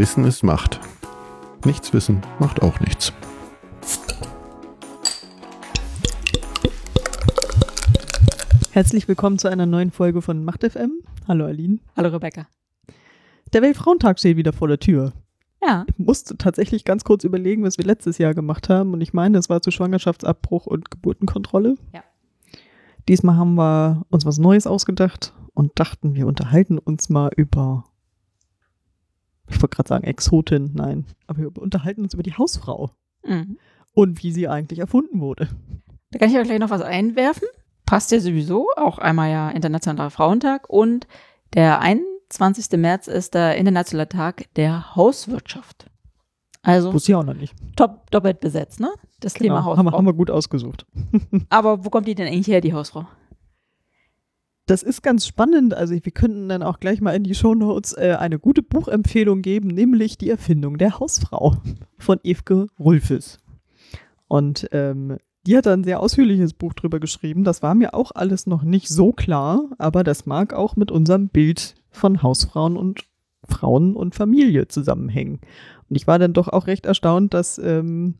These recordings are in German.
Wissen ist Macht. Nichts wissen macht auch nichts. Herzlich willkommen zu einer neuen Folge von Macht FM. Hallo Aline. Hallo Rebecca. Der Weltfrauentag steht wieder vor der Tür. Ja. Ich musste tatsächlich ganz kurz überlegen, was wir letztes Jahr gemacht haben. Und ich meine, es war zu Schwangerschaftsabbruch und Geburtenkontrolle. Ja. Diesmal haben wir uns was Neues ausgedacht und dachten, wir unterhalten uns mal über, ich wollte gerade sagen Exotin, nein, aber wir unterhalten uns über die Hausfrau Mhm. und wie sie eigentlich erfunden wurde. Da kann ich aber gleich noch was einwerfen. Passt ja sowieso, auch einmal ja Internationaler Frauentag und der 21. März ist der Internationale Tag der Hauswirtschaft. Also Wusste ich auch noch nicht. top, doppelt besetzt, ne? Das Thema Genau, haben, wir, Hausfrau. haben wir gut ausgesucht. Aber wo kommt die denn eigentlich her, die Hausfrau? Das ist ganz spannend. Also wir könnten dann auch gleich mal in die Shownotes äh, eine gute Buchempfehlung geben, nämlich die Erfindung der Hausfrau von Evke Rulfes. Und ähm, die hat ein sehr ausführliches Buch drüber geschrieben. Das war mir auch alles noch nicht so klar, aber das mag auch mit unserem Bild von Hausfrauen und Frauen und Familie zusammenhängen. Und ich war dann doch auch recht erstaunt, dass ähm,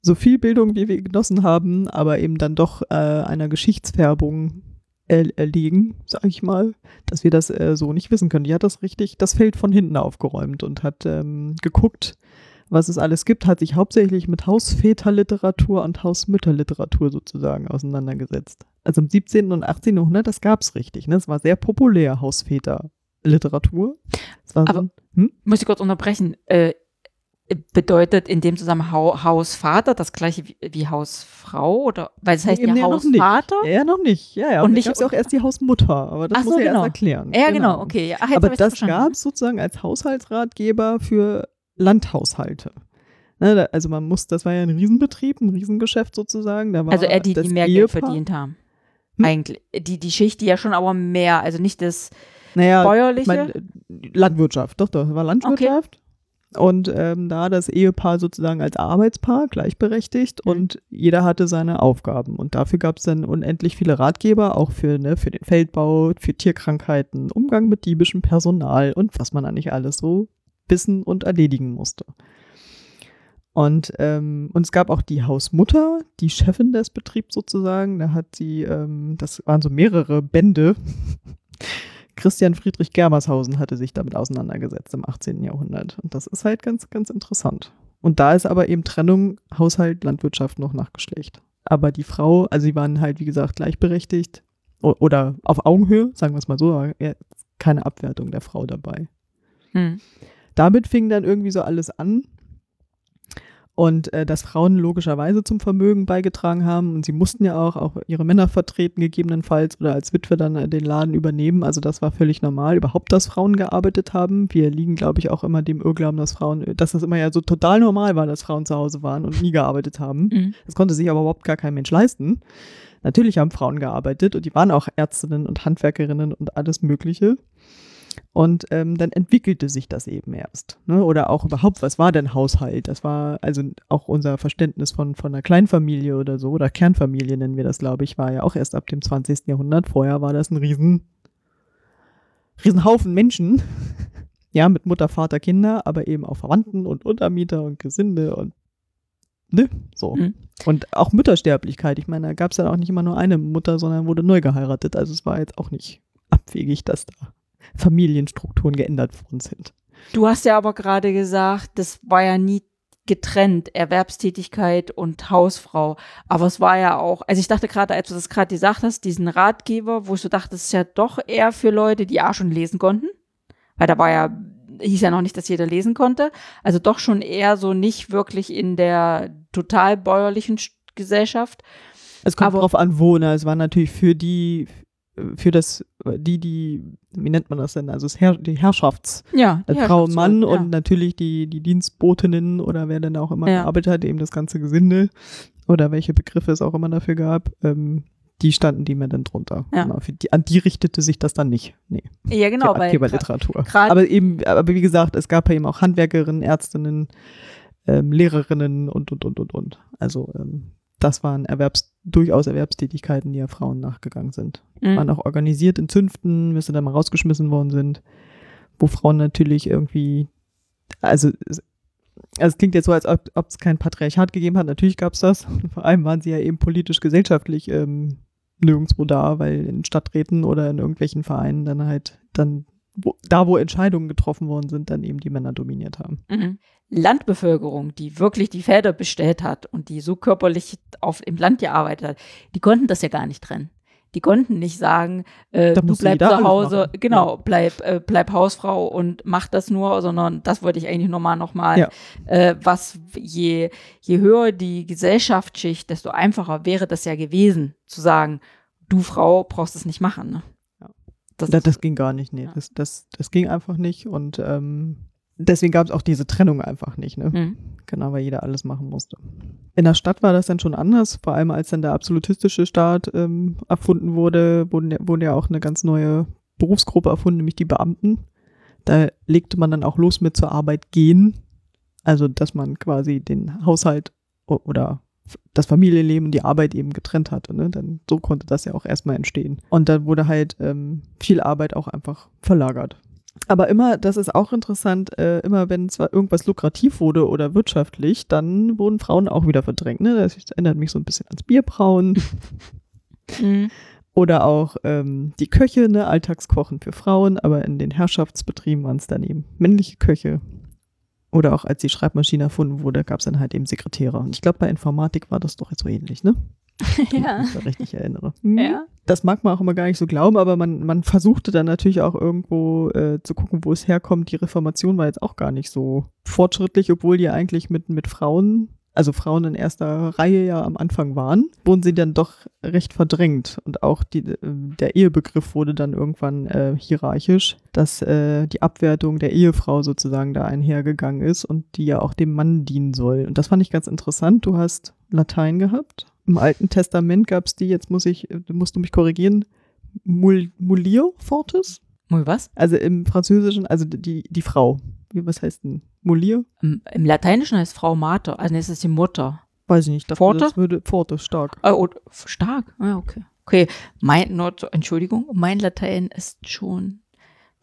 so viel Bildung, wie wir genossen haben, aber eben dann doch äh, einer Geschichtsfärbung er erliegen, sag ich mal, dass wir das äh, so nicht wissen können. Die hat das richtig, das Feld von hinten aufgeräumt und hat ähm, geguckt, was es alles gibt, hat sich hauptsächlich mit Hausväterliteratur und Hausmütterliteratur sozusagen auseinandergesetzt. Also im 17. und 18. Jahrhundert, das gab es richtig. Ne? Es war sehr populär, Hausväterliteratur. So Aber- ein, hm? Muss ich kurz unterbrechen. Äh, bedeutet in dem Zusammenhang Hau- Hausvater das gleiche wie, wie Hausfrau? Oder weil es heißt ja noch nicht. Hausvater? Ja, noch nicht. Ja, ja. Und Und gab es auch erst die Hausmutter, aber das Ach muss so, er genau. erst erklären. Ja, genau, okay. Ja, ach, Aber das gab es sozusagen als Haushaltsratgeber für Landhaushalte. Ne, also man muss, das war ja ein Riesenbetrieb, ein Riesengeschäft sozusagen. Da war Also eher die, die mehr Geld Ehepaar- verdient haben. Hm? Eigentlich. Die, die Schicht, die ja schon aber mehr, also nicht das Naja, bäuerliche. ich mein, Landwirtschaft, doch, doch, das war Landwirtschaft. Und ähm, da das Ehepaar sozusagen als Arbeitspaar gleichberechtigt Mhm. und jeder hatte seine Aufgaben. Und dafür gab es dann unendlich viele Ratgeber, auch für, ne, für den Feldbau, für Tierkrankheiten, Umgang mit diebischem Personal und was man da nicht alles so wissen und erledigen musste. Und, ähm, und es gab auch die Hausmutter, die Chefin des Betriebs sozusagen. Da hat sie, ähm, das waren so mehrere Bände. Christian Friedrich Germershausen hatte sich damit auseinandergesetzt im 18. Jahrhundert. Und das ist halt ganz, ganz interessant. Und da ist aber eben Trennung Haushalt, Landwirtschaft noch nach Geschlecht. Aber die Frau, also sie waren halt, wie gesagt, gleichberechtigt oder auf Augenhöhe, sagen wir es mal so, keine Abwertung der Frau dabei Hm. damit fing dann irgendwie so alles an. Und äh, dass Frauen logischerweise zum Vermögen beigetragen haben und sie mussten ja auch, auch ihre Männer vertreten, gegebenenfalls oder als Witwe dann äh, den Laden übernehmen. Also das war völlig normal. Überhaupt, dass Frauen gearbeitet haben. Wir liegen, glaube ich, auch immer dem Irrglauben, dass Frauen, dass das immer ja so total normal war, dass Frauen zu Hause waren und nie gearbeitet haben. Mhm. Das konnte sich aber überhaupt gar kein Mensch leisten. Natürlich haben Frauen gearbeitet und die waren auch Ärztinnen und Handwerkerinnen und alles Mögliche. Und ähm, dann entwickelte sich das eben erst. Ne? Oder auch überhaupt, was war denn Haushalt? Das war also auch unser Verständnis von, von einer Kleinfamilie oder so, oder Kernfamilie nennen wir das, glaube ich, war ja auch erst ab dem 20. Jahrhundert. Vorher war das ein riesen, riesen Haufen Menschen. ja, mit Mutter, Vater, Kinder, aber eben auch Verwandten und Untermieter und Gesinde und ne, so. Mhm. Und auch Müttersterblichkeit. Ich meine, da gab es dann auch nicht immer nur eine Mutter, sondern wurde neu geheiratet. Also es war jetzt auch nicht abwegig, dass da Familienstrukturen geändert worden sind. Du hast ja aber gerade gesagt, das war ja nie getrennt, Erwerbstätigkeit und Hausfrau. Aber es war ja auch, also ich dachte gerade, als du das gerade gesagt hast, diesen Ratgeber, wo ich so dachte, das ist ja doch eher für Leute, die auch schon lesen konnten. Weil da war ja, hieß ja noch nicht, dass jeder lesen konnte. Also doch schon eher so nicht wirklich in der total bäuerlichen Sch- Gesellschaft. Es kommt Aber- drauf an, wo. Ne? Es war natürlich für die, für das, die, die, wie nennt man das denn? Also das Herr, die Herrschafts, Ja, äh, die Frau und Mann Herrschaftsrolle, und natürlich die, die Dienstbotinnen oder wer denn auch immer Ja. gearbeitet hat, eben das ganze Gesinde oder welche Begriffe es auch immer dafür gab, ähm, die standen die mir dann drunter. Ja. Genau, die, an die richtete sich das dann nicht. Nee. Ja, ja genau, Ratgeberliteratur. grad- Aber eben, aber wie gesagt, es gab ja eben auch Handwerkerinnen, Ärztinnen, ähm, Lehrerinnen und, und, und, und, und. Also ähm, das waren Erwerbs, durchaus Erwerbstätigkeiten, die ja Frauen nachgegangen sind. Mhm. Waren auch organisiert in Zünften, bis sie dann mal rausgeschmissen worden sind, wo Frauen natürlich irgendwie also es, also es klingt jetzt so, als ob es kein Patriarchat gegeben hat. Natürlich gab es das. Vor allem waren sie ja eben politisch-gesellschaftlich ähm, nirgendwo da, weil in Stadträten oder in irgendwelchen Vereinen dann halt dann wo, da, wo Entscheidungen getroffen worden sind, dann eben die Männer dominiert haben. Mhm. Landbevölkerung, die wirklich die Felder bestellt hat und die so körperlich auf, im Land gearbeitet hat, die konnten das ja gar nicht trennen. Die konnten nicht sagen, äh, du bleib zu Hause, genau, ja. bleib, äh, bleib Hausfrau und mach das nur, sondern das wollte ich eigentlich nochmal nochmal, ja. äh, was je, je höher die Gesellschaftsschicht, desto einfacher wäre das ja gewesen, zu sagen, du Frau brauchst es nicht machen. Ne? Ja. Das, das, das, ging gar nicht, nee. Das, das, das ging einfach nicht und ähm, deswegen gab es auch diese Trennung einfach nicht, ne? Mhm. Genau, weil jeder alles machen musste. In der Stadt war das dann schon anders, vor allem als dann der absolutistische Staat ähm, erfunden wurde, wurde, wurde ja auch eine ganz neue Berufsgruppe erfunden, nämlich die Beamten. Da legte man dann auch los mit zur Arbeit gehen. Also, dass man quasi den Haushalt oder das Familienleben und die Arbeit eben getrennt hatte. Ne? Dann so konnte das ja auch erstmal entstehen. Und dann wurde halt ähm, viel Arbeit auch einfach verlagert. Aber immer, das ist auch interessant, äh, immer wenn zwar irgendwas lukrativ wurde oder wirtschaftlich, dann wurden Frauen auch wieder verdrängt. Ne? Das erinnert mich so ein bisschen ans Bierbrauen. mhm. Oder auch ähm, die Köche, ne? Alltagskochen für Frauen, aber in den Herrschaftsbetrieben waren es dann eben männliche Köche. Oder auch als die Schreibmaschine erfunden wurde, gab es dann halt eben Sekretäre. Und ich glaube, bei Informatik war das doch jetzt so ähnlich, ne? ja. Wenn ich mich richtig erinnere. Hm. Ja. Das mag man auch immer gar nicht so glauben, aber man, man versuchte dann natürlich auch irgendwo äh, zu gucken, wo es herkommt. Die Reformation war jetzt auch gar nicht so fortschrittlich, obwohl die eigentlich mit, mit Frauen, also Frauen in erster Reihe ja am Anfang waren, wurden sie dann doch recht verdrängt. Und auch die, äh, der Ehebegriff wurde dann irgendwann äh, hierarchisch, dass äh, die Abwertung der Ehefrau sozusagen da einhergegangen ist und die ja auch dem Mann dienen soll. Und das fand ich ganz interessant. Du hast Latein gehabt im Alten Testament gab es die, jetzt muss ich, musst du mich korrigieren, Mul, Mulio Fortis? Mul was? Also im Französischen, also die, die Frau. Wie, was heißt denn? Mulier? Im, Im, Lateinischen heißt Frau Mater, also es ist die Mutter. Weiß ich nicht. Dachte, Pforte? Das würde, Pforte, stark. Oh, oh, stark? Ah, okay. Okay, mein, Not, Entschuldigung, mein Latein ist schon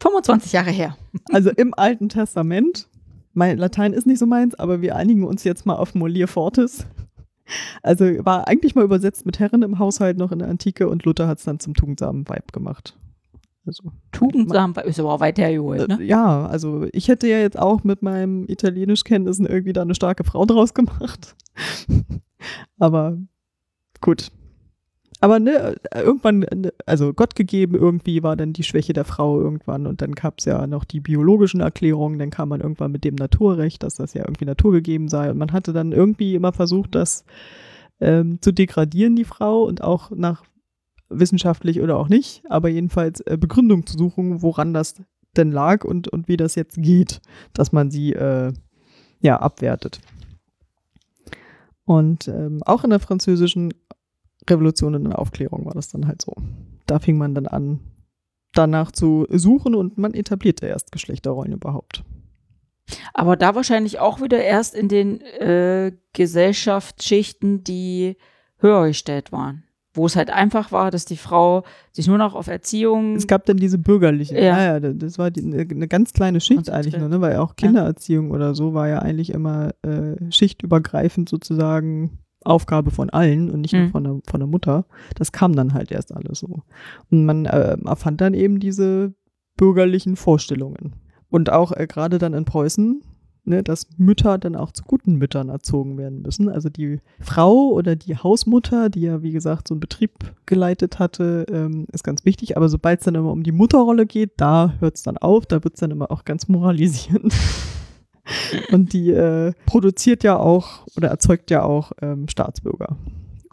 25 Jahre her. Also im Alten Testament, mein Latein ist nicht so meins, aber wir einigen uns jetzt mal auf Molier Fortis. Also war eigentlich mal übersetzt mit Herren im Haushalt noch in der Antike und Luther hat es dann zum tugendsamen Weib gemacht. Also, Tugendsam ist aber auch weit hergeholt, ne? Äh, ja, also ich hätte ja jetzt auch mit meinem Italienischkenntnissen irgendwie da eine starke Frau draus gemacht. aber gut, aber ne, irgendwann, also Gott gegeben irgendwie war dann die Schwäche der Frau irgendwann und dann gab es ja noch die biologischen Erklärungen, dann kam man irgendwann mit dem Naturrecht, dass das ja irgendwie naturgegeben sei und man hatte dann irgendwie immer versucht, das ähm, zu degradieren, die Frau und auch nach wissenschaftlich oder auch nicht, aber jedenfalls äh, Begründung zu suchen, woran das denn lag und, und wie das jetzt geht, dass man sie äh, ja abwertet. Und ähm, auch in der französischen Revolution und Aufklärung war das dann halt so. Da fing man dann an, danach zu suchen und man etablierte erst Geschlechterrollen überhaupt. Aber da wahrscheinlich auch wieder erst in den äh, Gesellschaftsschichten, die höher gestellt waren. Wo es halt einfach war, dass die Frau sich nur noch auf Erziehung. Es gab dann diese bürgerliche, ja, ja, das war die, eine ganz kleine Schicht eigentlich nur, ne? weil auch Kindererziehung ja. oder so war ja eigentlich immer äh, schichtübergreifend sozusagen Aufgabe von allen und nicht mhm. nur von der, von der Mutter. Das kam dann halt erst alles so. Und man äh, erfand dann eben diese bürgerlichen Vorstellungen. Und auch äh, gerade dann in Preußen, ne, dass Mütter dann auch zu guten Müttern erzogen werden müssen. Also die Frau oder die Hausmutter, die ja wie gesagt so einen Betrieb geleitet hatte, ähm, ist ganz wichtig. Aber sobald es dann immer um die Mutterrolle geht, da hört es dann auf, da wird es dann immer auch ganz moralisierend. Und die äh, produziert ja auch oder erzeugt ja auch ähm, Staatsbürger.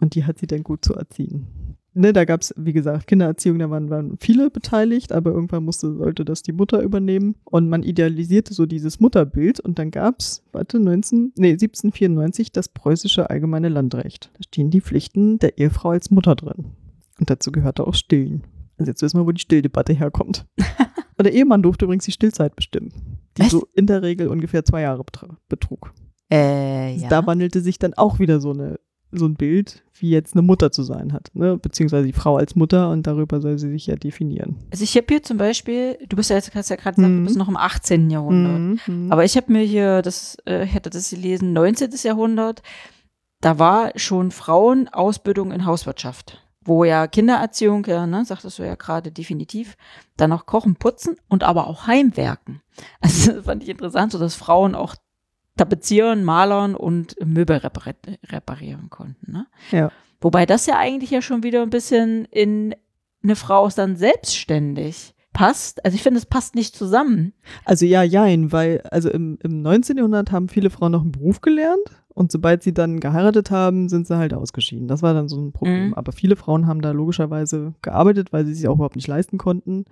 Und die hat sie dann gut zu erziehen. Ne, da gab es, wie gesagt, Kindererziehung, da waren, waren viele beteiligt, aber irgendwann musste, sollte das die Mutter übernehmen. Und man idealisierte so dieses Mutterbild und dann gab es, warte, 19, nee, 1794 das preußische allgemeine Landrecht. Da stehen die Pflichten der Ehefrau als Mutter drin. Und dazu gehörte auch Stillen. Also jetzt wissen wir, wo die Stilldebatte herkommt. Und der Ehemann durfte übrigens die Stillzeit bestimmen, die Was? so in der Regel ungefähr zwei Jahre betrug. Äh, ja. Da wandelte sich dann auch wieder so eine so ein Bild, wie jetzt eine Mutter zu sein hat, ne? beziehungsweise die Frau als Mutter und darüber soll sie sich ja definieren. Also ich habe hier zum Beispiel, du bist ja jetzt, hast ja gerade gesagt, Mhm. du bist noch im 18. Jahrhundert. Mhm. Aber ich habe mir hier, das äh, ich hatte das gelesen, 19. Jahrhundert, da war schon Frauenausbildung in Hauswirtschaft, wo ja Kindererziehung, ja, ne, sagtest du ja gerade definitiv, dann noch Kochen, Putzen und aber auch Heimwerken. Also das fand ich interessant, so dass Frauen auch tapezieren, malern und Möbel repar reparieren konnten. Ne? Ja. Wobei das ja eigentlich ja schon wieder ein bisschen in eine Frau ist dann selbstständig passt. Also ich finde, es passt nicht zusammen. Also ja, jein, weil also im, im 19. Jahrhundert haben viele Frauen noch einen Beruf gelernt und sobald sie dann geheiratet haben, sind sie halt ausgeschieden. Das war dann so ein Problem. Mhm. Aber viele Frauen haben da logischerweise gearbeitet, weil sie sich auch überhaupt nicht leisten konnten.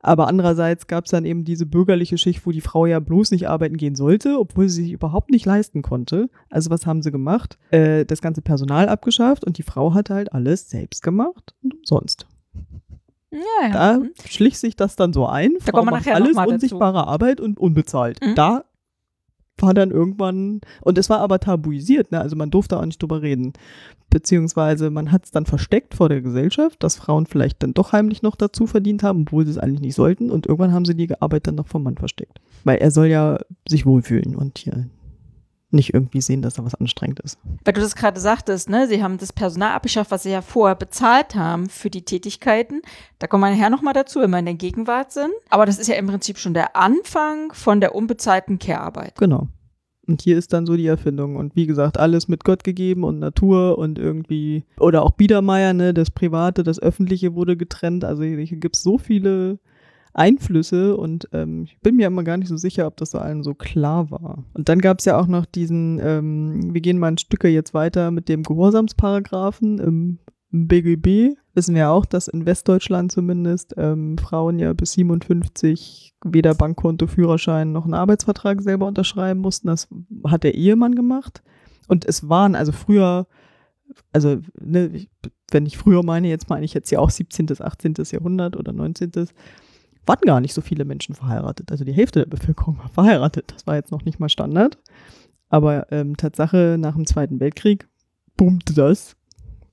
Aber andererseits gab es dann eben diese bürgerliche Schicht, wo die Frau ja bloß nicht arbeiten gehen sollte, obwohl sie sich überhaupt nicht leisten konnte. Also was haben sie gemacht? Äh, das ganze Personal abgeschafft und die Frau hat halt alles selbst gemacht und umsonst. Ja, ja. Da Mhm. schlich sich das dann so ein. Da Frau kommen wir macht nachher noch alles mal dazu. unsichtbare Arbeit und unbezahlt. Mhm. Da war dann irgendwann, und es war aber tabuisiert, ne? also man durfte auch nicht drüber reden. Beziehungsweise man hat es dann versteckt vor der Gesellschaft, dass Frauen vielleicht dann doch heimlich noch dazu verdient haben, obwohl sie es eigentlich nicht sollten. Und irgendwann haben sie die Arbeit dann noch vom Mann versteckt. Weil er soll ja sich wohlfühlen und hier nicht irgendwie sehen, dass da was anstrengend ist. Weil du das gerade sagtest, ne, sie haben das Personal abgeschafft, was sie ja vorher bezahlt haben für die Tätigkeiten. Da kommen wir nachher nochmal dazu, wenn wir in der Gegenwart sind. Aber das ist ja im Prinzip schon der Anfang von der unbezahlten Care-Arbeit. Genau. Und hier ist dann so die Erfindung. Und wie gesagt, alles mit Gott gegeben und Natur und irgendwie, oder auch Biedermeier, ne, das Private, das Öffentliche wurde getrennt. Also hier gibt es so viele Einflüsse und ähm, ich bin mir immer gar nicht so sicher, ob das so allen so klar war. Und dann gab es ja auch noch diesen, ähm, wir gehen mal ein Stücke jetzt weiter mit dem Gehorsamsparagraphen im, BGB. Wissen wir auch, dass in Westdeutschland zumindest ähm, Frauen ja bis 57 weder Bankkonto, Führerschein noch einen Arbeitsvertrag selber unterschreiben mussten. Das hat der Ehemann gemacht. Und es waren also früher, also ne, ich, wenn ich früher meine, jetzt meine ich jetzt ja auch 17., 18. Jahrhundert oder 19 waren gar nicht so viele Menschen verheiratet. Also die Hälfte der Bevölkerung war verheiratet. Das war jetzt noch nicht mal Standard. Aber ähm, Tatsache, nach dem Zweiten Weltkrieg boomte das,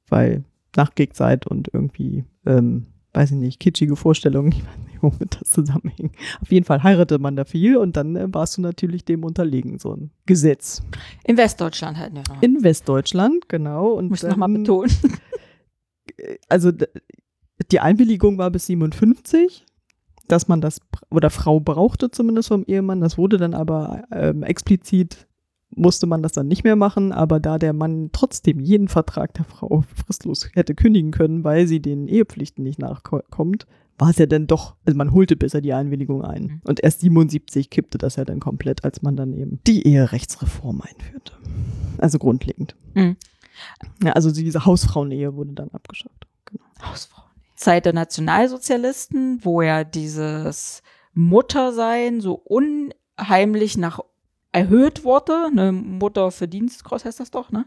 weil Nachkriegszeit und irgendwie, ähm, weiß ich nicht, kitschige Vorstellungen, ich weiß nicht, womit das zusammenhing. Auf jeden Fall heiratete man da viel und dann äh, warst du natürlich dem unterlegen, so ein Gesetz. In Westdeutschland halt noch. In Westdeutschland, genau. Und Muss ich nochmal betonen. also die Einwilligung war bis 57, dass man das oder Frau brauchte zumindest vom Ehemann. Das wurde dann aber ähm, explizit musste man das dann nicht mehr machen, aber da der Mann trotzdem jeden Vertrag der Frau fristlos hätte kündigen können, weil sie den Ehepflichten nicht nachkommt, war es ja dann doch, also man holte besser die Einwilligung ein. Mhm. Und erst 77 kippte das ja dann komplett, als man dann eben die Eherechtsreform einführte. Also grundlegend. Mhm. Ja, also diese Hausfrauenehe wurde dann abgeschafft. Genau. Hausfrauen. Zeit der Nationalsozialisten, wo ja dieses Muttersein so unheimlich nach erhöht wurde, eine Mutter für Dienstkreuz heißt das doch, ne?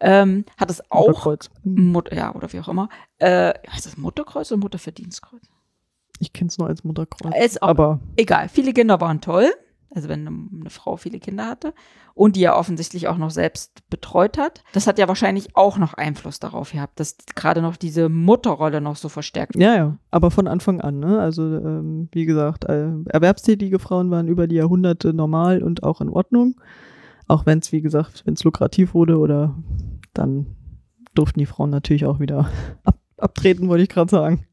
Ähm, hat es auch Mutterkreuz. Hm. Mut ja, oder wie auch immer. Äh, heißt das Mutterkreuz oder Mutterverdienstkreuz? Ich kenne es nur als Mutterkreuz. Ist auch aber egal. Viele Kinder waren toll. Also wenn eine, Frau viele Kinder hatte und die ja offensichtlich auch noch selbst betreut hat. Das hat ja wahrscheinlich auch noch Einfluss darauf gehabt, dass gerade noch diese Mutterrolle noch so verstärkt ja, ja, aber von Anfang an, ne? Also ähm, wie gesagt, äh, erwerbstätige Frauen waren über die Jahrhunderte normal und auch in Ordnung. Auch wenn es, wie gesagt, wenn es lukrativ wurde oder dann durften die Frauen natürlich auch wieder ab, abtreten, wollte ich gerade sagen.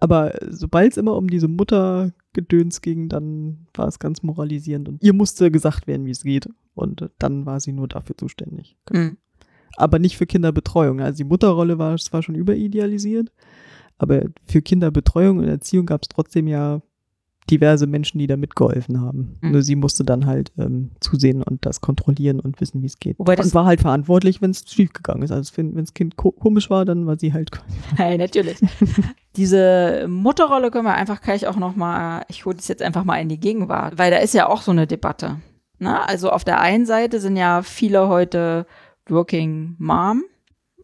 Aber sobald es immer um diese Muttergedöns ging, dann war es ganz moralisierend und ihr musste gesagt werden, wie es geht. Und dann war sie nur dafür zuständig. Mhm. aber nicht für Kinderbetreuung. Also die Mutterrolle war zwar schon überidealisiert, aber für Kinderbetreuung und Erziehung gab es trotzdem ja diverse Menschen, die da mitgeholfen haben. Mhm. Nur sie musste dann halt ähm, zusehen und das kontrollieren und wissen, wie es geht. Wobei das- und war halt verantwortlich, wenn es schiefgegangen ist. Also wenn das Kind ko komisch war, dann war sie halt Hey, natürlich. Diese Mutterrolle können wir einfach gleich auch noch mal, ich hole das jetzt einfach mal in die Gegenwart, weil da ist ja auch so eine Debatte. Ne? Also auf der einen Seite sind ja viele heute Working Mom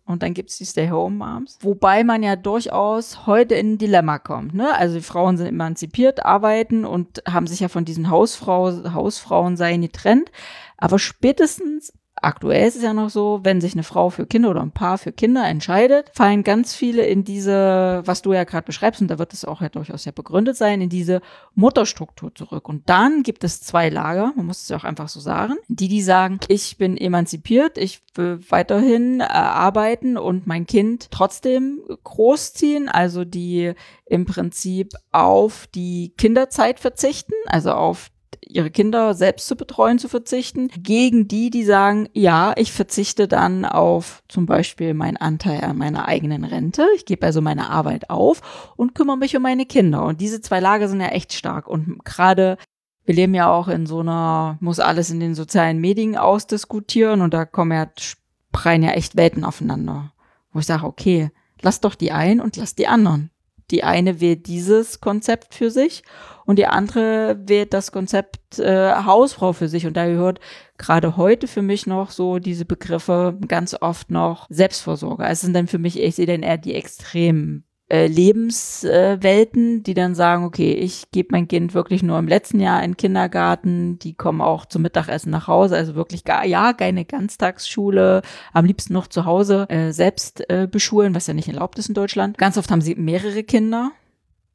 und dann gibt's die Stay-Home-Moms, wobei man ja durchaus heute in ein Dilemma kommt. Ne? Also die Frauen sind emanzipiert, arbeiten und haben sich ja von diesen Hausfrau, Hausfrauensein getrennt, aber spätestens aktuell ist es ja noch so, wenn sich eine Frau für Kinder oder ein Paar für Kinder entscheidet, fallen ganz viele in diese, was du ja gerade beschreibst, und da wird es auch ja durchaus ja begründet sein, in diese Mutterstruktur zurück. Und dann gibt es zwei Lager, man muss es ja auch einfach so sagen, die, die sagen, ich bin emanzipiert, ich will weiterhin äh, arbeiten und mein Kind trotzdem großziehen, also die im Prinzip auf die Kinderzeit verzichten, also auf ihre Kinder selbst zu betreuen zu verzichten, gegen die, die sagen, ja, ich verzichte dann auf zum Beispiel meinen Anteil an meiner eigenen Rente. Ich gebe also meine Arbeit auf und kümmere mich um meine Kinder. Und diese zwei Lager sind ja echt stark. Und gerade wir leben ja auch in so einer, muss alles in den sozialen Medien ausdiskutieren und da kommen ja, prallen ja echt Welten aufeinander. Wo ich sage, okay, lass doch die einen und lass die anderen. Die eine wählt dieses Konzept für sich und die andere wählt das Konzept äh, Hausfrau für sich. Und da gehört gerade heute für mich noch so diese Begriffe ganz oft noch Selbstversorger. Es sind dann für mich, ich sehe dann eher die extremen äh, Lebenswelten, die dann sagen, okay, ich gebe mein Kind wirklich nur im letzten Jahr in den Kindergarten, die kommen auch zum Mittagessen nach Hause, also wirklich gar, ja, keine Ganztagsschule, am liebsten noch zu Hause äh, selbst äh, beschulen, was ja nicht erlaubt ist in Deutschland. Ganz oft haben sie mehrere Kinder,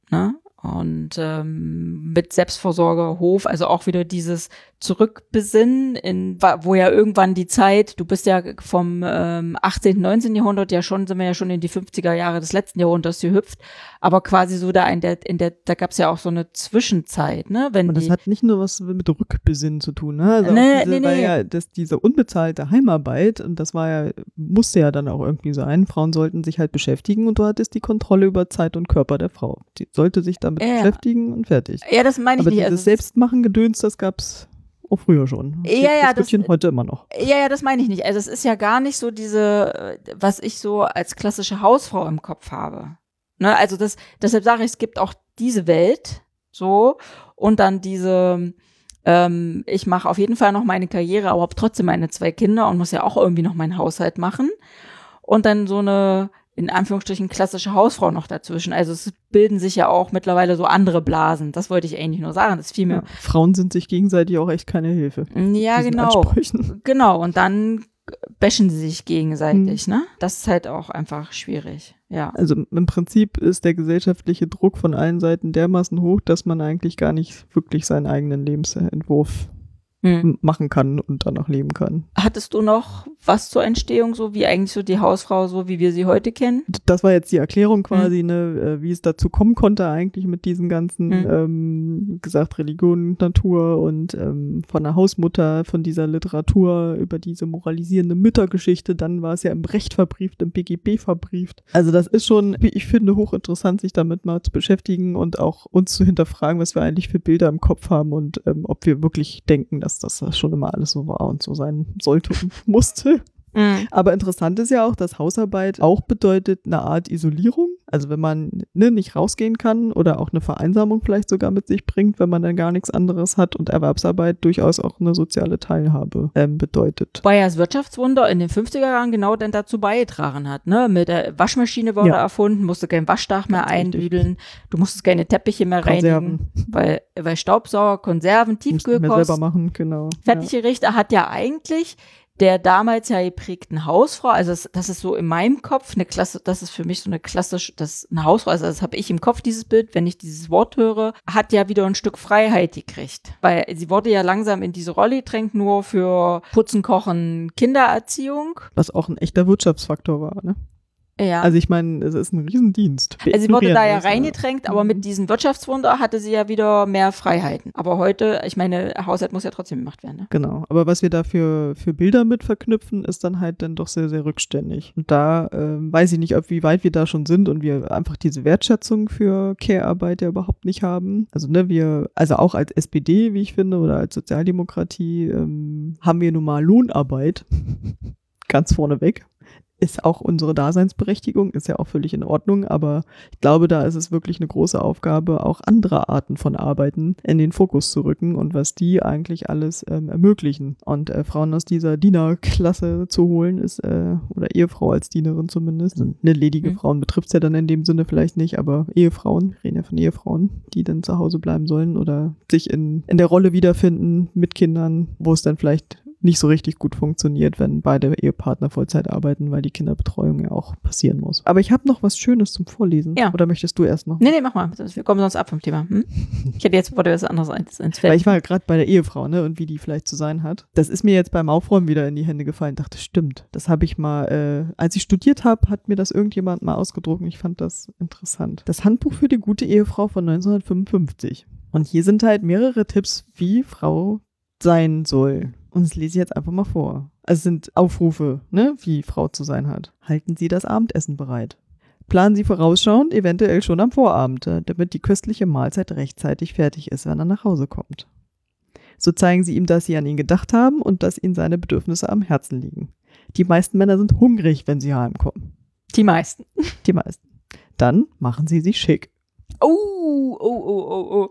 ne? Und ähm, mit Selbstversorger, Hof, also auch wieder dieses Zurückbesinnen, in, wo ja irgendwann die Zeit, du bist ja vom ähm, 18., 19. Jahrhundert ja schon, sind wir ja schon in die 50er Jahre des letzten Jahrhunderts gehüpft, aber quasi so da in der, in der, da gab es ja auch so eine Zwischenzeit, ne? Wenn Und das die, hat nicht nur was mit Rückbesinnen zu tun, ne? Also Nee, diese, nee, nee. ja das, diese unbezahlte Heimarbeit, und das war ja, musste ja dann auch irgendwie sein, Frauen sollten sich halt beschäftigen und du hattest die Kontrolle über Zeit und Körper der Frau. Die sollte sich damit Ja. beschäftigen und fertig. ja, das meine ich Aber nicht. dieses Also, Selbstmachen, Gedöns, das gab's auch früher schon. Ja, ja, das gibt's heute immer noch. Ja, ja, das meine ich nicht. Also es ist ja gar nicht so diese, was ich so als klassische Hausfrau im Kopf habe. Ne, also das, deshalb sage ich, es gibt auch diese Welt, so, und dann diese, ähm, ich mache auf jeden Fall noch meine Karriere, aber habe trotzdem meine zwei Kinder und muss ja auch irgendwie noch meinen Haushalt machen. Und dann so eine, in Anführungsstrichen, klassische Hausfrau noch dazwischen. Also es bilden sich ja auch mittlerweile so andere Blasen. Das wollte ich eigentlich nur sagen. Das fiel Ja. Frauen sind sich gegenseitig auch echt keine Hilfe. Ja, genau. Ansprüchen. Genau, und dann bashen sie sich gegenseitig, Hm. ne? Das ist halt auch einfach schwierig. Ja. Also im Prinzip ist der gesellschaftliche Druck von allen Seiten dermaßen hoch, dass man eigentlich gar nicht wirklich seinen eigenen Lebensentwurf Hm. machen kann und danach leben kann. Hattest du noch was zur Entstehung, so wie eigentlich so die Hausfrau, so wie wir sie heute kennen? Das war jetzt die Erklärung Hm. quasi, ne, äh, wie es dazu kommen konnte eigentlich mit diesen ganzen, Mhm. ähm, gesagt, Religion, Natur und ähm, von der Hausmutter, von dieser Literatur über diese moralisierende Müttergeschichte. Dann war es ja im Recht verbrieft, im BGB verbrieft. Also das ist schon, wie ich finde, hochinteressant, sich damit mal zu beschäftigen und auch uns zu hinterfragen, was wir eigentlich für Bilder im Kopf haben und ähm, ob wir wirklich denken, dass das schon immer alles so war und so sein sollte und musste. Mhm. Aber interessant ist ja auch, dass Hausarbeit auch bedeutet eine Art Isolierung. Also wenn man ne, nicht rausgehen kann oder auch eine Vereinsamung vielleicht sogar mit sich bringt, wenn man dann gar nichts anderes hat und Erwerbsarbeit durchaus auch eine soziale Teilhabe ähm, bedeutet. Ja das Wirtschaftswunder in den 50er Jahren genau dann dazu beigetragen hat, ne? Mit der Waschmaschine wurde Ja. erfunden, musste kein Waschdach mehr einbüdeln, du musstest keine Teppiche mehr reinigen, Konserven. weil, weil Staubsauger, Konserven, Tiefkühlkost, machen, genau. Fertiggerichte hat ja eigentlich der damals ja geprägten Hausfrau, also das, das ist so in meinem Kopf eine Klasse, das ist für mich so eine klassische, das eine Hausfrau, also das habe ich im Kopf, dieses Bild, wenn ich dieses Wort höre, hat ja wieder ein Stück Freiheit gekriegt. Weil sie wurde ja langsam in diese Rolle gedrängt, nur für Putzen, Kochen, Kindererziehung. Was auch ein echter Wirtschaftsfaktor war. Ne? Ja. Also ich meine, es ist ein Riesendienst. Wir Also sie wurde da ja reingedrängt, aber mit diesem Wirtschaftswunder hatte sie ja wieder mehr Freiheiten. Aber heute, ich meine, Haushalt muss ja trotzdem gemacht werden. Ne? Genau, aber was wir da für, für Bilder mit verknüpfen, ist dann halt dann doch sehr, sehr rückständig. Und da ähm, weiß ich nicht, ob wie weit wir da schon sind und wir einfach diese Wertschätzung für Care-Arbeit ja überhaupt nicht haben. Also ne, wir, also auch als SPD, wie ich finde, oder als Sozialdemokratie, ähm, haben wir nun mal Lohnarbeit. Ganz vorneweg. Ist auch unsere Daseinsberechtigung, ist ja auch völlig in Ordnung, aber ich glaube, da ist es wirklich eine große Aufgabe, auch andere Arten von Arbeiten in den Fokus zu rücken und was die eigentlich alles ähm, ermöglichen. Und äh, Frauen aus dieser Dienerklasse zu holen, ist, äh, oder Ehefrau als Dienerin zumindest, also eine ledige Mhm. Frauen betrifft es ja dann in dem Sinne vielleicht nicht, aber Ehefrauen, wir reden ja von Ehefrauen, die dann zu Hause bleiben sollen oder sich in, in der Rolle wiederfinden mit Kindern, wo es dann vielleicht nicht so richtig gut funktioniert, wenn beide Ehepartner Vollzeit arbeiten, weil die Kinderbetreuung ja auch passieren muss. Aber ich habe noch was Schönes zum Vorlesen. Ja. Oder möchtest du erst noch? Nee, nee, mach mal. Wir kommen sonst ab vom Thema. Hm? Ich hätte jetzt wollte was anderes ins, ins Weil Feld. ich war gerade bei der Ehefrau, ne, und wie die vielleicht zu sein hat. Das ist mir jetzt beim Aufräumen wieder in die Hände gefallen. Dachte, stimmt. Das habe ich mal, äh, als ich studiert habe, hat mir das irgendjemand mal ausgedruckt und ich fand das interessant. Das Handbuch für die gute Ehefrau von 1955. Und hier sind halt mehrere Tipps, wie Frau sein soll. Und das lese ich jetzt einfach mal vor. Also es sind Aufrufe, ne, wie Frau zu sein hat. Halten Sie das Abendessen bereit. Planen Sie vorausschauend, eventuell schon am Vorabend, äh, damit die köstliche Mahlzeit rechtzeitig fertig ist, wenn er nach Hause kommt. So zeigen Sie ihm, dass Sie an ihn gedacht haben und dass Ihnen seine Bedürfnisse am Herzen liegen. Die meisten Männer sind hungrig, wenn sie heimkommen. Die meisten. Die meisten. Dann machen Sie sich schick. Oh, oh, oh, oh, oh.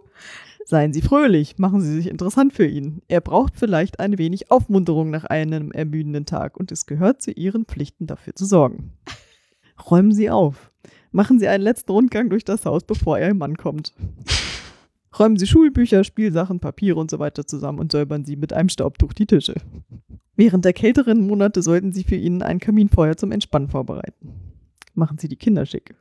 Seien Sie fröhlich, machen Sie sich interessant für ihn. Er braucht vielleicht ein wenig Aufmunterung nach einem ermüdenden Tag und es gehört zu Ihren Pflichten, dafür zu sorgen. Räumen Sie auf. Machen Sie einen letzten Rundgang durch das Haus, bevor Ihr Mann kommt. Räumen Sie Schulbücher, Spielsachen, Papiere und so weiter zusammen und säubern Sie mit einem Staubtuch die Tische. Während der kälteren Monate sollten Sie für ihn ein Kaminfeuer zum Entspannen vorbereiten. Machen Sie die Kinder schick.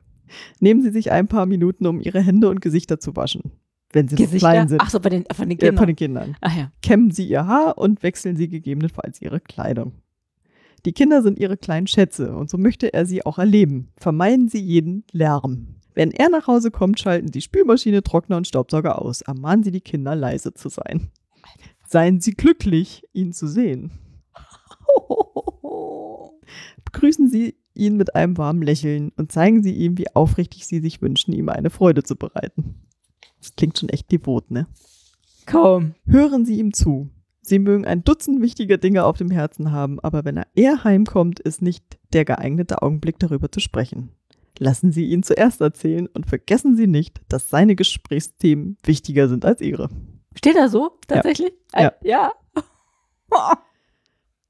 Nehmen Sie sich ein paar Minuten, um Ihre Hände und Gesichter zu waschen. Wenn sie noch Gesichter. klein sind. Ach so, bei den, von den Ja, Kindern. von den Kindern. Ach ja. Kämmen Sie Ihr Haar und wechseln Sie gegebenenfalls Ihre Kleidung. Die Kinder sind Ihre kleinen Schätze und so möchte er sie auch erleben. Vermeiden Sie jeden Lärm. Wenn er nach Hause kommt, schalten Sie Spülmaschine, Trockner und Staubsauger aus. Ermahnen Sie die Kinder, leise zu sein. Seien Sie glücklich, ihn zu sehen. Begrüßen Sie ihn mit einem warmen Lächeln und zeigen Sie ihm, wie aufrichtig Sie sich wünschen, ihm eine Freude zu bereiten. Das klingt schon echt devot, ne? Kaum. Hören Sie ihm zu. Sie mögen ein Dutzend wichtiger Dinge auf dem Herzen haben, aber wenn er eher heimkommt, ist nicht der geeignete Augenblick darüber zu sprechen. Lassen Sie ihn zuerst erzählen und vergessen Sie nicht, dass seine Gesprächsthemen wichtiger sind als Ihre. Steht da so? Tatsächlich? Ja. Äh, ja.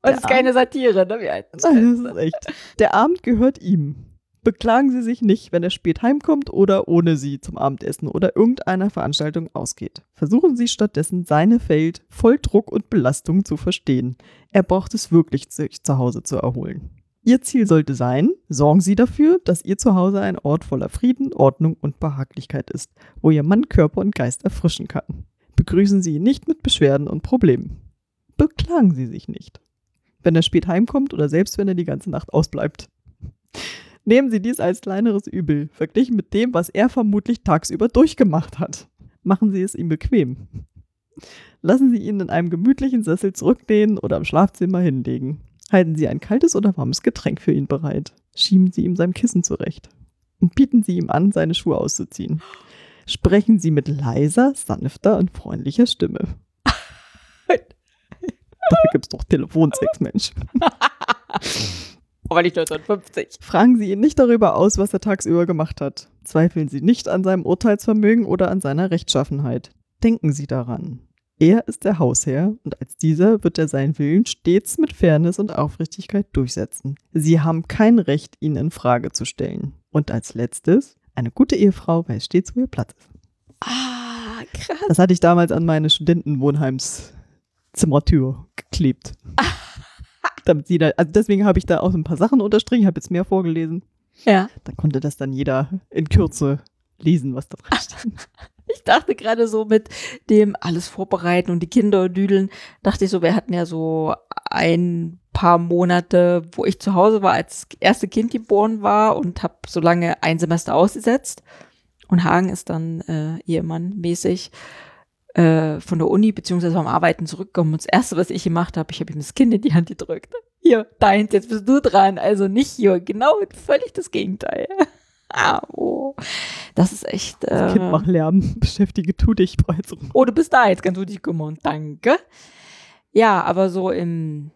Und es ist keine Satire, ne? Wie alt- Das ist echt. Der Abend gehört ihm. Beklagen Sie sich nicht, wenn er spät heimkommt oder ohne Sie zum Abendessen oder irgendeiner Veranstaltung ausgeht. Versuchen Sie stattdessen, seine Welt voll Druck und Belastung zu verstehen. Er braucht es wirklich, sich zu Hause zu erholen. Ihr Ziel sollte sein, sorgen Sie dafür, dass Ihr Zuhause ein Ort voller Frieden, Ordnung und Behaglichkeit ist, wo Ihr Mann Körper und Geist erfrischen kann. Begrüßen Sie ihn nicht mit Beschwerden und Problemen. Beklagen Sie sich nicht wenn er spät heimkommt oder selbst wenn er die ganze Nacht ausbleibt. Nehmen Sie dies als kleineres Übel, verglichen mit dem, was er vermutlich tagsüber durchgemacht hat. Machen Sie es ihm bequem. Lassen Sie ihn in einem gemütlichen Sessel zurücklehnen oder im Schlafzimmer hinlegen. Halten Sie ein kaltes oder warmes Getränk für ihn bereit. Schieben Sie ihm sein Kissen zurecht. Und bieten Sie ihm an, seine Schuhe auszuziehen. Sprechen Sie mit leiser, sanfter und freundlicher Stimme. Dafür gibt's doch Telefonsex, Mensch. Aber nicht 1950. Fragen Sie ihn nicht darüber aus, was er tagsüber gemacht hat. Zweifeln Sie nicht an seinem Urteilsvermögen oder an seiner Rechtschaffenheit. Denken Sie daran. Er ist der Hausherr und als dieser wird er seinen Willen stets mit Fairness und Aufrichtigkeit durchsetzen. Sie haben kein Recht, ihn in Frage zu stellen. Und als letztes, eine gute Ehefrau weiß stets, wo ihr Platz ist. Ah, krass. Das hatte ich damals an meine Studentenwohnheimszimmertür geklebt. Damit sie da, also deswegen habe ich da auch so ein paar Sachen unterstrichen, habe jetzt mehr vorgelesen. Ja. Da konnte das dann jeder in Kürze lesen, was da drin stand. Ich dachte gerade so mit dem alles vorbereiten und die Kinder düdeln, dachte ich so, wir hatten ja so ein paar Monate, wo ich zu Hause war, als das erste Kind geboren war und habe so lange ein Semester ausgesetzt. Und Hagen ist dann äh, Ehemann mäßig äh, von der Uni beziehungsweise vom Arbeiten zurückgekommen. Und das Erste, was ich gemacht habe, ich habe ihm das Kind in die Hand gedrückt. Hier, deins, jetzt bist du dran. Also nicht hier, genau völlig das Gegenteil. Ah, oh. Das ist echt. Äh, Kind mach Lärm, beschäftige tu dich bereits. Oh, du bist da, jetzt kannst du dich kümmern. Danke. Ja, aber so im,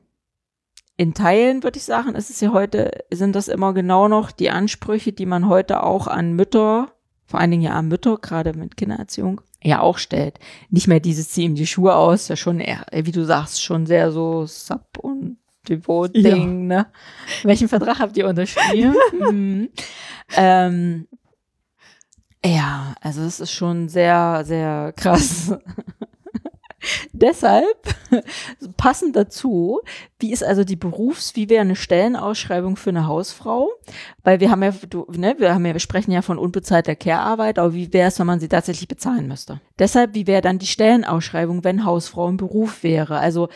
in Teilen würde ich sagen, ist es ja heute, sind das immer genau noch die Ansprüche, die man heute auch an Mütter, vor allen Dingen ja an Mütter, gerade mit Kindererziehung, ja auch stellt. Nicht mehr dieses zieh ihm die Schuhe aus, ja schon eher, wie du sagst, schon sehr so Sub und Devot-Ding, ne? Welchen Vertrag habt ihr unterschrieben? hm. ähm, ja, also es ist schon sehr, sehr krass. Deshalb, passend dazu, wie ist also die Berufs-, wie wäre eine Stellenausschreibung für eine Hausfrau? Weil wir haben ja, du, ne, wir haben ja, wir sprechen ja von unbezahlter Care-Arbeit, aber wie wäre es, wenn man sie tatsächlich bezahlen müsste? Deshalb, wie wäre dann die Stellenausschreibung, wenn Hausfrau im Beruf wäre? Also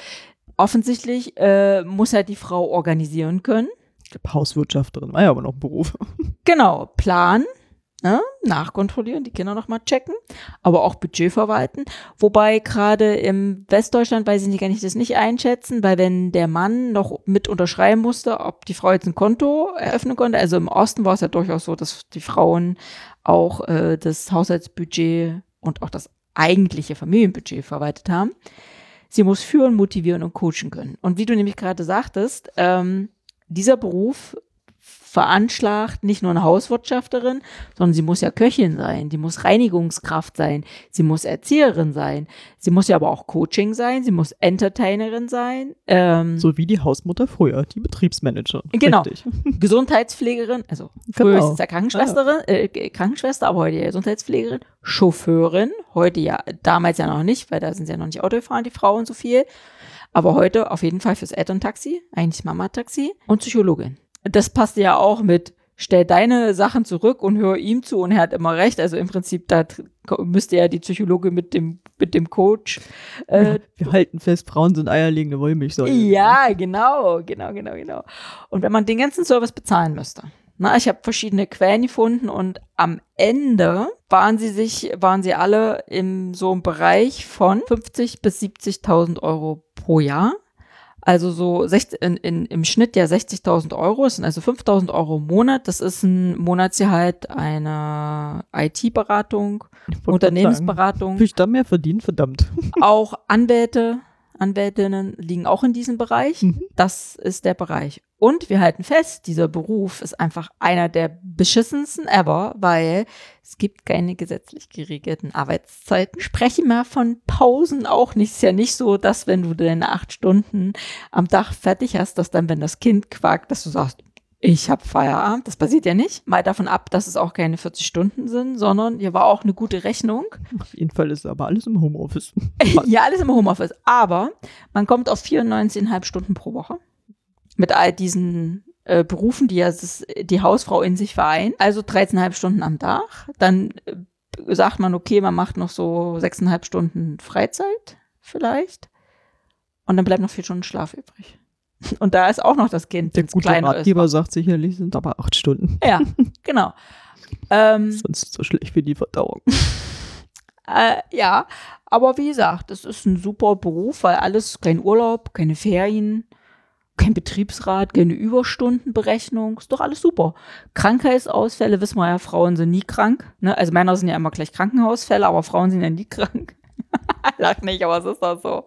offensichtlich äh, muss halt die Frau organisieren können. Ich glaube, Hauswirtschafterin war ja aber noch ein Beruf. Genau, Plan, ne, nachkontrollieren, die Kinder nochmal checken, aber auch Budget verwalten. Wobei gerade im Westdeutschland, weiß ich nicht, kann ich das nicht einschätzen, weil wenn der Mann noch mit unterschreiben musste, ob die Frau jetzt ein Konto eröffnen konnte, also im Osten war es ja durchaus so, dass die Frauen auch äh, das Haushaltsbudget und auch das eigentliche Familienbudget verwaltet haben. Sie muss führen, motivieren und coachen können. Und wie du nämlich gerade sagtest, ähm, dieser Beruf veranschlagt nicht nur eine Hauswirtschafterin, sondern sie muss ja Köchin sein, die muss Reinigungskraft sein, sie muss Erzieherin sein, sie muss ja aber auch Coaching sein, sie muss Entertainerin sein. Ähm, So wie die Hausmutter früher, die Betriebsmanagerin. Genau. Richtig. Gesundheitspflegerin, also früher Genau. ist es ja Krankenschwesterin, äh, Krankenschwester, aber heute ja Gesundheitspflegerin, Chauffeurin, heute ja, damals ja noch nicht, weil da sind sie ja noch nicht Auto gefahren, die Frauen so viel. Aber heute auf jeden Fall fürs Elterntaxi, eigentlich Mama-Taxi und Psychologin. Das passt ja auch mit, stell deine Sachen zurück und hör ihm zu und er hat immer recht. Also im Prinzip, da müsste ja die Psychologe mit dem, mit dem Coach äh, Wir halten fest, Frauen sind eierlegende Wollmilchsäure. ja, genau, genau, genau, genau. Und wenn man den ganzen Service bezahlen müsste. Na, ich habe verschiedene Quellen gefunden und am Ende waren sie sich, waren sie alle in so einem Bereich von 50 bis 70.000 Euro pro Jahr. Also so 60, in, in, im Schnitt ja 60.000 Euro, das sind also 5.000 Euro im Monat. Das ist ein Monatsgehalt einer IT-Beratung, grad sagen, Unternehmensberatung Will ich da mehr verdienen? Verdammt. auch Anwälte, Anwältinnen liegen auch in diesem Bereich. Mhm. Das ist der Bereich. Und wir halten fest, dieser Beruf ist einfach einer der beschissensten ever, weil es gibt keine gesetzlich geregelten Arbeitszeiten. Sprechen wir von Pausen auch nicht. Es ist ja nicht so, dass wenn du deine acht Stunden am Tag fertig hast, dass dann, wenn das Kind quakt, dass du sagst, ich habe Feierabend. Das passiert ja nicht. Mal davon ab, dass es auch keine 40 Stunden sind, sondern hier war auch eine gute Rechnung. Auf jeden Fall ist aber alles im Homeoffice. Ja, alles im Homeoffice. Aber man kommt auf 94,5 Stunden pro Woche. Mit all diesen äh, Berufen, die ja das, die Hausfrau in sich vereint. Also 13,5 Stunden am Tag. Dann äh, sagt man, okay, man macht noch so 6,5 Stunden Freizeit vielleicht. Und dann bleibt noch vier Stunden Schlaf übrig. Und da ist auch noch das Kind, Der gute Ratgeber sagt sicherlich, sind aber acht Stunden. ist. Ja, genau. ähm, Sonst ist so schlecht für die Verdauung. Äh, ja, aber wie gesagt, es ist ein super Beruf, weil alles, kein Urlaub, keine Ferien, kein Betriebsrat, keine Überstundenberechnung, ist doch alles super. Krankheitsausfälle, wissen wir ja, Frauen sind nie krank. Ne? Also Männer sind ja immer gleich Krankenhausfälle, aber Frauen sind ja nie krank. Lach nicht, aber es ist doch so.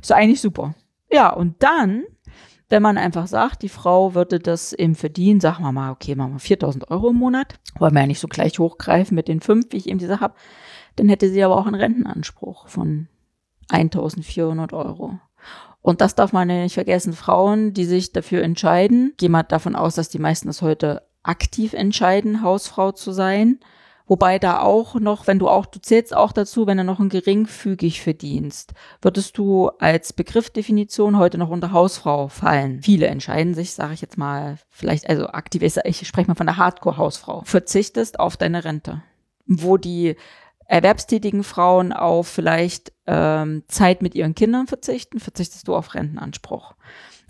Ist eigentlich super. Ja, und dann, wenn man einfach sagt, die Frau würde das eben verdienen, sagen wir mal, okay, machen wir 4000 Euro im Monat, wollen wir ja nicht so gleich hochgreifen mit den fünf, wie ich eben gesagt habe, dann hätte sie aber auch einen Rentenanspruch von 1400 Euro. Und das darf man ja nicht vergessen. Frauen, die sich dafür entscheiden, gehen mal davon aus, dass die meisten das heute aktiv entscheiden, Hausfrau zu sein. Wobei da auch noch, wenn du auch, du zählst auch dazu, wenn du noch ein geringfügig verdienst, würdest du als Begriffdefinition heute noch unter Hausfrau fallen. Viele entscheiden sich, sage ich jetzt mal, vielleicht, also aktiv, ich, ich spreche mal von der Hardcore-Hausfrau, verzichtest auf deine Rente. Wo die erwerbstätigen Frauen auf vielleicht ähm, Zeit mit ihren Kindern verzichten, verzichtest du auf Rentenanspruch.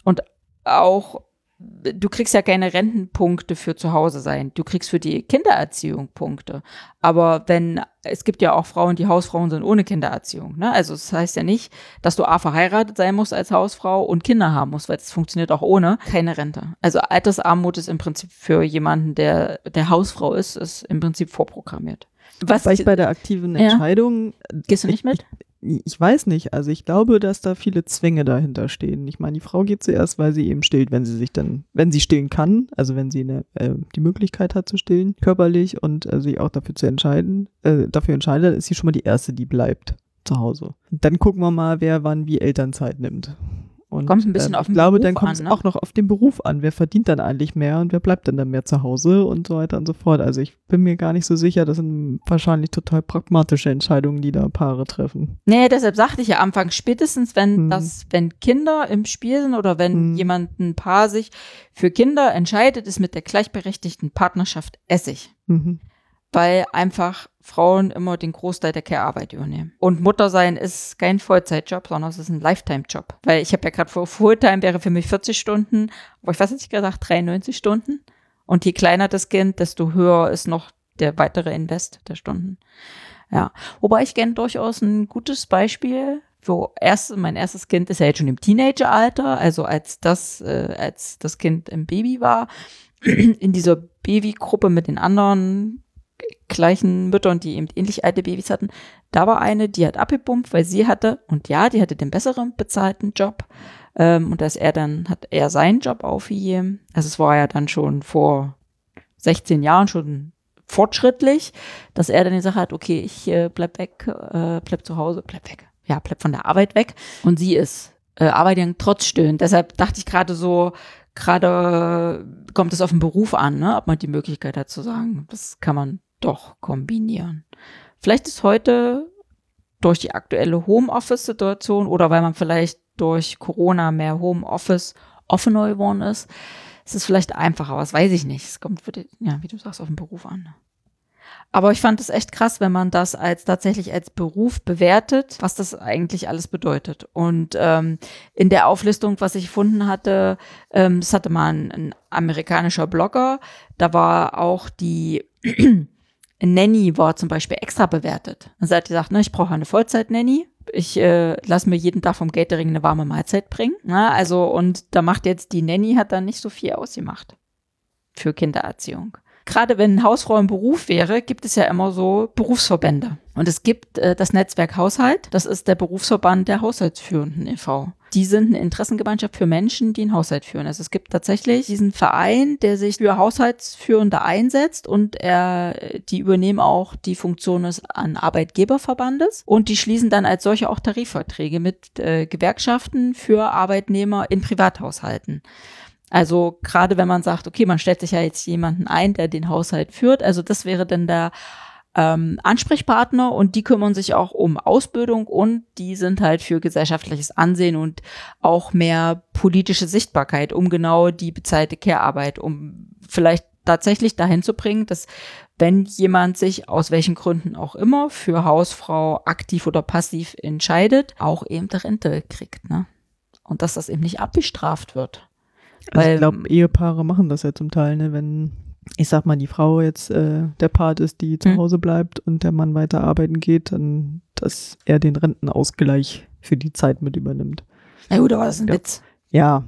Und auch, du kriegst ja keine Rentenpunkte für zu Hause sein. Du kriegst für die Kindererziehung Punkte. Aber wenn, es gibt ja auch Frauen, die Hausfrauen sind ohne Kindererziehung. Ne? Also das heißt ja nicht, dass du A verheiratet sein musst als Hausfrau und Kinder haben musst, weil das funktioniert auch ohne keine Rente. Also Altersarmut ist im Prinzip für jemanden, der der Hausfrau ist, ist im Prinzip vorprogrammiert. Was Weil ich bei der aktiven Ja. Entscheidung, gehst du nicht mit? Ich weiß nicht, also ich glaube, dass da viele Zwänge dahinter stehen. Ich meine, die Frau geht zuerst, weil sie eben stillt, wenn sie sich dann, wenn sie stillen kann, also wenn sie eine, äh, die Möglichkeit hat zu stillen, körperlich und äh, sich auch dafür zu entscheiden, äh, dafür entscheidet, ist sie schon mal die erste, die bleibt zu Hause. Dann gucken wir mal, wer wann wie Elternzeit nimmt. Und, Kommt ein bisschen ähm, auf den Ich glaube, Beruf dann kommt es ne? auch noch auf den Beruf an. Wer verdient dann eigentlich mehr und wer bleibt dann, dann mehr zu Hause und so weiter und so fort. Also ich bin mir gar nicht so sicher. Das sind wahrscheinlich total pragmatische Entscheidungen, die da Paare treffen. Nee, deshalb sagte ich ja anfangs, spätestens wenn Hm. das, wenn Kinder im Spiel sind oder wenn Hm. jemand, ein Paar sich für Kinder entscheidet, ist mit der gleichberechtigten Partnerschaft Essig. Mhm. Weil einfach Frauen immer den Großteil der Care-Arbeit übernehmen. Und Mutter sein ist kein Vollzeitjob, sondern es ist ein Lifetime-Job. Weil ich habe ja gerade vor, Fulltime wäre für mich 40 Stunden, aber ich weiß nicht gesagt, 93 Stunden. Und je kleiner das Kind, desto höher ist noch der weitere Invest der Stunden. Ja. Wobei ich kenne durchaus ein gutes Beispiel, wo erst, mein erstes Kind ist ja jetzt schon im Teenageralter, also als das, äh, als das Kind im Baby war, in dieser Babygruppe mit den anderen gleichen Müttern, die eben ähnlich alte Babys hatten, da war eine, die hat abgepumpt, weil sie hatte, und ja, die hatte den besseren bezahlten Job. Ähm, und dass er dann, hat er seinen Job aufgegeben. Also es war ja dann schon vor 16 Jahren schon fortschrittlich, dass er dann gesagt hat, okay, ich äh, bleib weg, äh, bleib zu Hause, bleib weg. Ja, bleib von der Arbeit weg. Und sie ist äh, arbeiten trotz Stillen. Deshalb dachte ich gerade so, gerade kommt es auf den Beruf an, ne? ob man die Möglichkeit hat zu sagen, das kann man doch kombinieren. Vielleicht ist heute durch die aktuelle Homeoffice-Situation oder weil man vielleicht durch Corona mehr Homeoffice offener geworden ist, ist es vielleicht einfacher, das weiß ich nicht. Es kommt, für die, ja, wie du sagst, auf den Beruf an. Aber ich fand es echt krass, wenn man das als tatsächlich als Beruf bewertet, was das eigentlich alles bedeutet. Und ähm, in der Auflistung, was ich gefunden hatte, ähm, das hatte mal ein, ein amerikanischer Blogger, da war auch die Nanny war zum Beispiel extra bewertet. Also er hat gesagt, ne, ich brauche eine Vollzeit-Nanny. Ich äh, lasse mir jeden Tag vom Catering eine warme Mahlzeit bringen. Na, also, und da macht jetzt die Nanny, hat dann nicht so viel ausgemacht für Kindererziehung. Gerade wenn Hausfrau im Beruf wäre, gibt es ja immer so Berufsverbände. Und es gibt äh, das Netzwerk Haushalt, das ist der Berufsverband der Haushaltsführenden e.V. Die sind eine Interessengemeinschaft für Menschen, die einen Haushalt führen. Also es gibt tatsächlich diesen Verein, der sich für Haushaltsführende einsetzt und er, die übernehmen auch die Funktion des an Arbeitgeberverbandes und die schließen dann als solche auch Tarifverträge mit äh, Gewerkschaften für Arbeitnehmer in Privathaushalten. Also gerade wenn man sagt, okay, man stellt sich ja jetzt jemanden ein, der den Haushalt führt, also das wäre dann der ähm, Ansprechpartner und die kümmern sich auch um Ausbildung und die sind halt für gesellschaftliches Ansehen und auch mehr politische Sichtbarkeit, um genau die bezahlte Care-Arbeit, um vielleicht tatsächlich dahin zu bringen, dass wenn jemand sich aus welchen Gründen auch immer für Hausfrau aktiv oder passiv entscheidet, auch eben der Rente kriegt, ne? Und dass das eben nicht abgestraft wird. Also Weil- ich glaube, Ehepaare machen das ja zum Teil, ne? wenn, ich sag mal, die Frau jetzt äh, der Part ist, die zu Hm. Hause bleibt und der Mann weiter arbeiten geht, dann, dass er den Rentenausgleich für die Zeit mit übernimmt. Na gut, aber das ist ein Ja. Witz. Ja,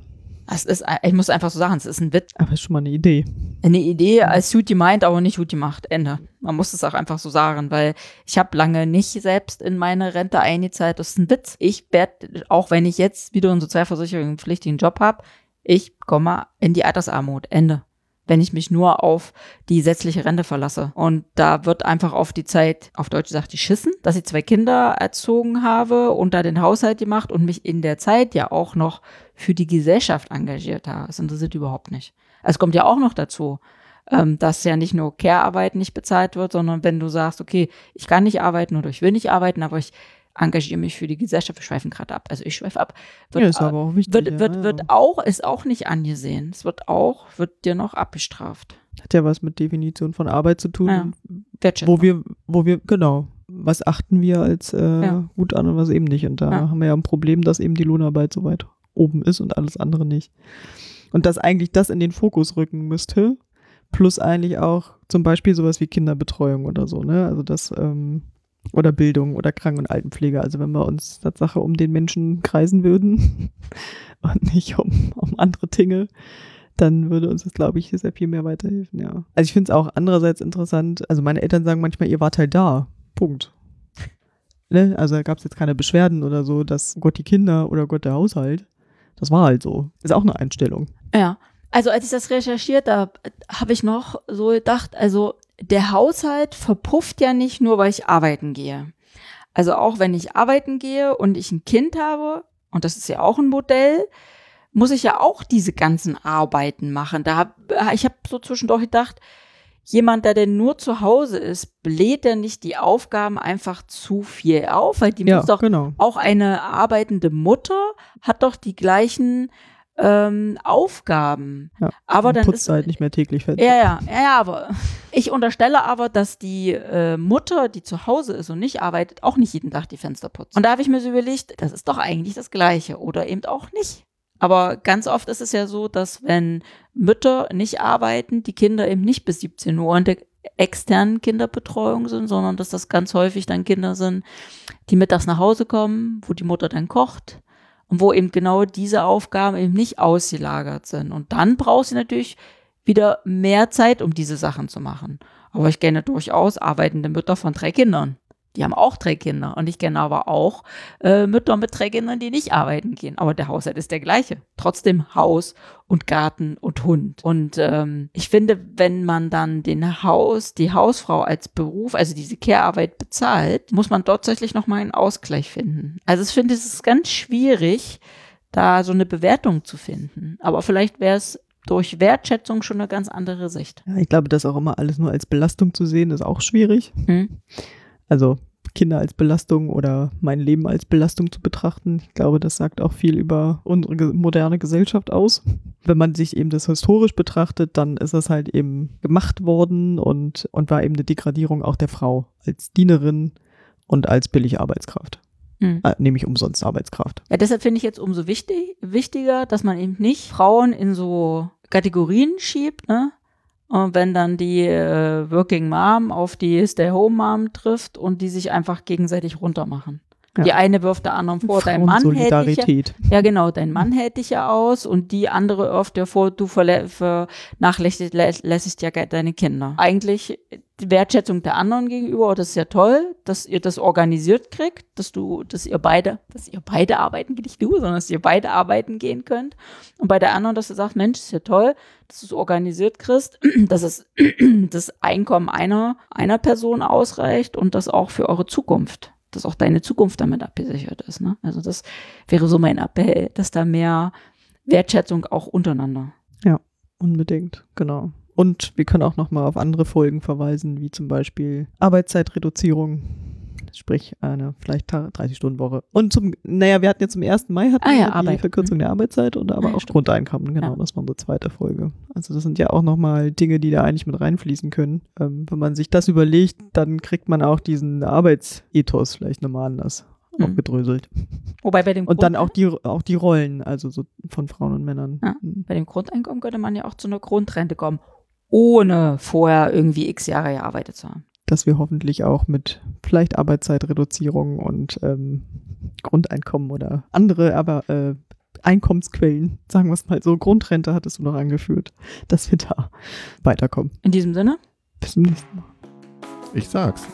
Es ist, ich muss einfach so sagen, es ist ein Witz. aber ist schon mal eine Idee. Eine Idee als gut gemeint, aber nicht gut gemacht. Ende. Man muss es auch einfach so sagen, weil ich habe lange nicht selbst in meine Rente eingezahlt. Das ist ein Witz. Ich werde, auch wenn ich jetzt wieder einen sozialversicherungspflichtigen Job habe, ich komme in die Altersarmut. Ende. Wenn ich mich nur auf die gesetzliche Rente verlasse. Und da wird einfach auf die Zeit, auf Deutsch gesagt, die Schissen, dass ich zwei Kinder erzogen habe und da den Haushalt gemacht und mich in der Zeit ja auch noch für die Gesellschaft engagiert habe. Das interessiert überhaupt nicht. Es kommt ja auch noch dazu, ähm, dass ja nicht nur Care-Arbeit nicht bezahlt wird, sondern wenn du sagst, okay, ich kann nicht arbeiten oder ich will nicht arbeiten, aber ich engagiere mich für die Gesellschaft, wir schweifen gerade ab. Also ich schweife ab. Wird, ja, ist aber auch wichtig. wird, ja, wird, ja. wird auch, ist auch nicht angesehen. Es wird auch, wird dir noch abgestraft. Hat ja was mit Definition von Arbeit zu tun. Ja. Wo wir, wo wir, genau, was achten wir als äh, gut an und was eben nicht. Und da haben wir ja ein Problem, dass eben die Lohnarbeit so weit oben ist und alles andere nicht. Und dass eigentlich das in den Fokus rücken müsste, plus eigentlich auch zum Beispiel sowas wie Kinderbetreuung oder so, ne? Also das, ähm, oder Bildung oder Kranken- und Altenpflege. Also wenn wir uns Tatsache um den Menschen kreisen würden und nicht um, um andere Dinge, dann würde uns das, glaube ich, sehr viel mehr weiterhelfen, ja. Also ich finde es auch andererseits interessant, also meine Eltern sagen manchmal, ihr wart halt da. Punkt. Ne? Also da gab es jetzt keine Beschwerden oder so, dass Gott die Kinder oder Gott der Haushalt. Das war halt so. Ist auch eine Einstellung. Ja. Also als ich das recherchiert habe, habe ich noch so gedacht, also der Haushalt verpufft ja nicht nur, weil ich arbeiten gehe. Also auch wenn ich arbeiten gehe und ich ein Kind habe, und das ist ja auch ein Modell, muss ich ja auch diese ganzen Arbeiten machen. Da hab, ich habe so zwischendurch gedacht, jemand, der denn nur zu Hause ist, bläht er nicht die Aufgaben einfach zu viel auf, weil die Ja, muss doch genau. auch eine arbeitende Mutter hat doch die gleichen ähm, Aufgaben. Ja, aber dann putzt ist halt nicht mehr täglich ja, ja, ja, ja, aber ich unterstelle aber, dass die äh, Mutter, die zu Hause ist und nicht arbeitet, auch nicht jeden Tag die Fenster putzt. Und da habe ich mir so überlegt, das ist doch eigentlich das Gleiche oder eben auch nicht. Aber ganz oft ist es ja so, dass wenn Mütter nicht arbeiten, die Kinder eben nicht bis 17 Uhr in der externen Kinderbetreuung sind, sondern dass das ganz häufig dann Kinder sind, die mittags nach Hause kommen, wo die Mutter dann kocht und wo eben genau diese Aufgaben eben nicht ausgelagert sind. Und dann braucht sie natürlich wieder mehr Zeit, um diese Sachen zu machen. Aber ich kenne durchaus arbeitende Mütter von drei Kindern. Die haben auch drei Kinder. Und ich kenne aber auch äh, Mütter mit drei Kindern, die nicht arbeiten gehen. Aber der Haushalt ist der gleiche. Trotzdem Haus und Garten und Hund. Und ähm, ich finde, wenn man dann den Haus, die Hausfrau als Beruf, also diese Care-Arbeit bezahlt, muss man dort tatsächlich nochmal einen Ausgleich finden. Also ich finde, es ist ganz schwierig, da so eine Bewertung zu finden. Aber vielleicht wäre es durch Wertschätzung schon eine ganz andere Sicht. Ja, ich glaube, das auch immer alles nur als Belastung zu sehen, ist auch schwierig. Hm? Also Kinder als Belastung oder mein Leben als Belastung zu betrachten. Ich glaube, das sagt auch viel über unsere moderne Gesellschaft aus. Wenn man sich eben das historisch betrachtet, dann ist das halt eben gemacht worden und, und war eben eine Degradierung auch der Frau als Dienerin und als billige Arbeitskraft. Hm. Äh, nämlich umsonst Arbeitskraft. Ja, deshalb finde ich jetzt umso wichtig, wichtiger, dass man eben nicht Frauen in so Kategorien schiebt, ne? Und wenn dann die äh, Working Mom auf die Stay-Home Mom trifft und die sich einfach gegenseitig runtermachen. Ja. Die eine wirft der anderen vor, dein Mann hält dich ja, ja genau, dein Mann hält dich ja aus und die andere wirft dir vor, du vernachlässigst ja deine Kinder. Eigentlich die Wertschätzung der anderen gegenüber, oh, das ist ja toll, dass ihr das organisiert kriegt, dass du, dass ihr beide, dass ihr beide arbeiten, nicht du, sondern dass ihr beide arbeiten gehen könnt. Und bei der anderen, dass du sagst, Mensch, ist ja toll, dass du es organisiert kriegst, dass es das Einkommen einer, einer Person ausreicht und das auch für eure Zukunft, dass auch deine Zukunft damit abgesichert ist. Ne? Also das wäre so mein Appell, dass da mehr Wertschätzung auch untereinander. Unbedingt, genau. Und wir können auch nochmal auf andere Folgen verweisen, wie zum Beispiel Arbeitszeitreduzierung, sprich eine vielleicht 30-Stunden-Woche. Und zum, naja, wir hatten jetzt zum 1. Mai hatten Ah ja, wir die Arbeit. Verkürzung der Arbeitszeit und aber ja, auch stimmt. Grundeinkommen, genau, Ja. das war unsere zweite Folge. Also das sind ja auch nochmal Dinge, die da eigentlich mit reinfließen können. Ähm, wenn man sich das überlegt, dann kriegt man auch diesen Arbeitsethos vielleicht nochmal anders Mhm. aufgedröselt. Wobei bei dem Und dann auch die, auch die Rollen, also so von Frauen und Männern. Ja. Mhm. bei dem Grundeinkommen könnte man ja auch zu einer Grundrente kommen, ohne vorher irgendwie x Jahre gearbeitet zu haben. Dass wir hoffentlich auch mit vielleicht Arbeitszeitreduzierung und ähm, Grundeinkommen oder andere, aber äh, Einkommensquellen, sagen wir es mal so, Grundrente hattest du noch angeführt, dass wir da weiterkommen. In diesem Sinne, Bis zum nächsten Mal. Ich sag's.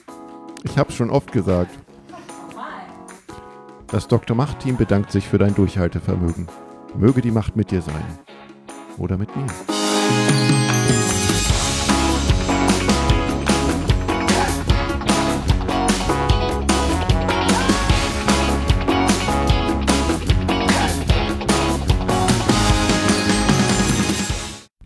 Ich hab's schon oft gesagt. Das Dr. Macht-Team bedankt sich für dein Durchhaltevermögen. Möge die Macht mit dir sein. Oder mit mir.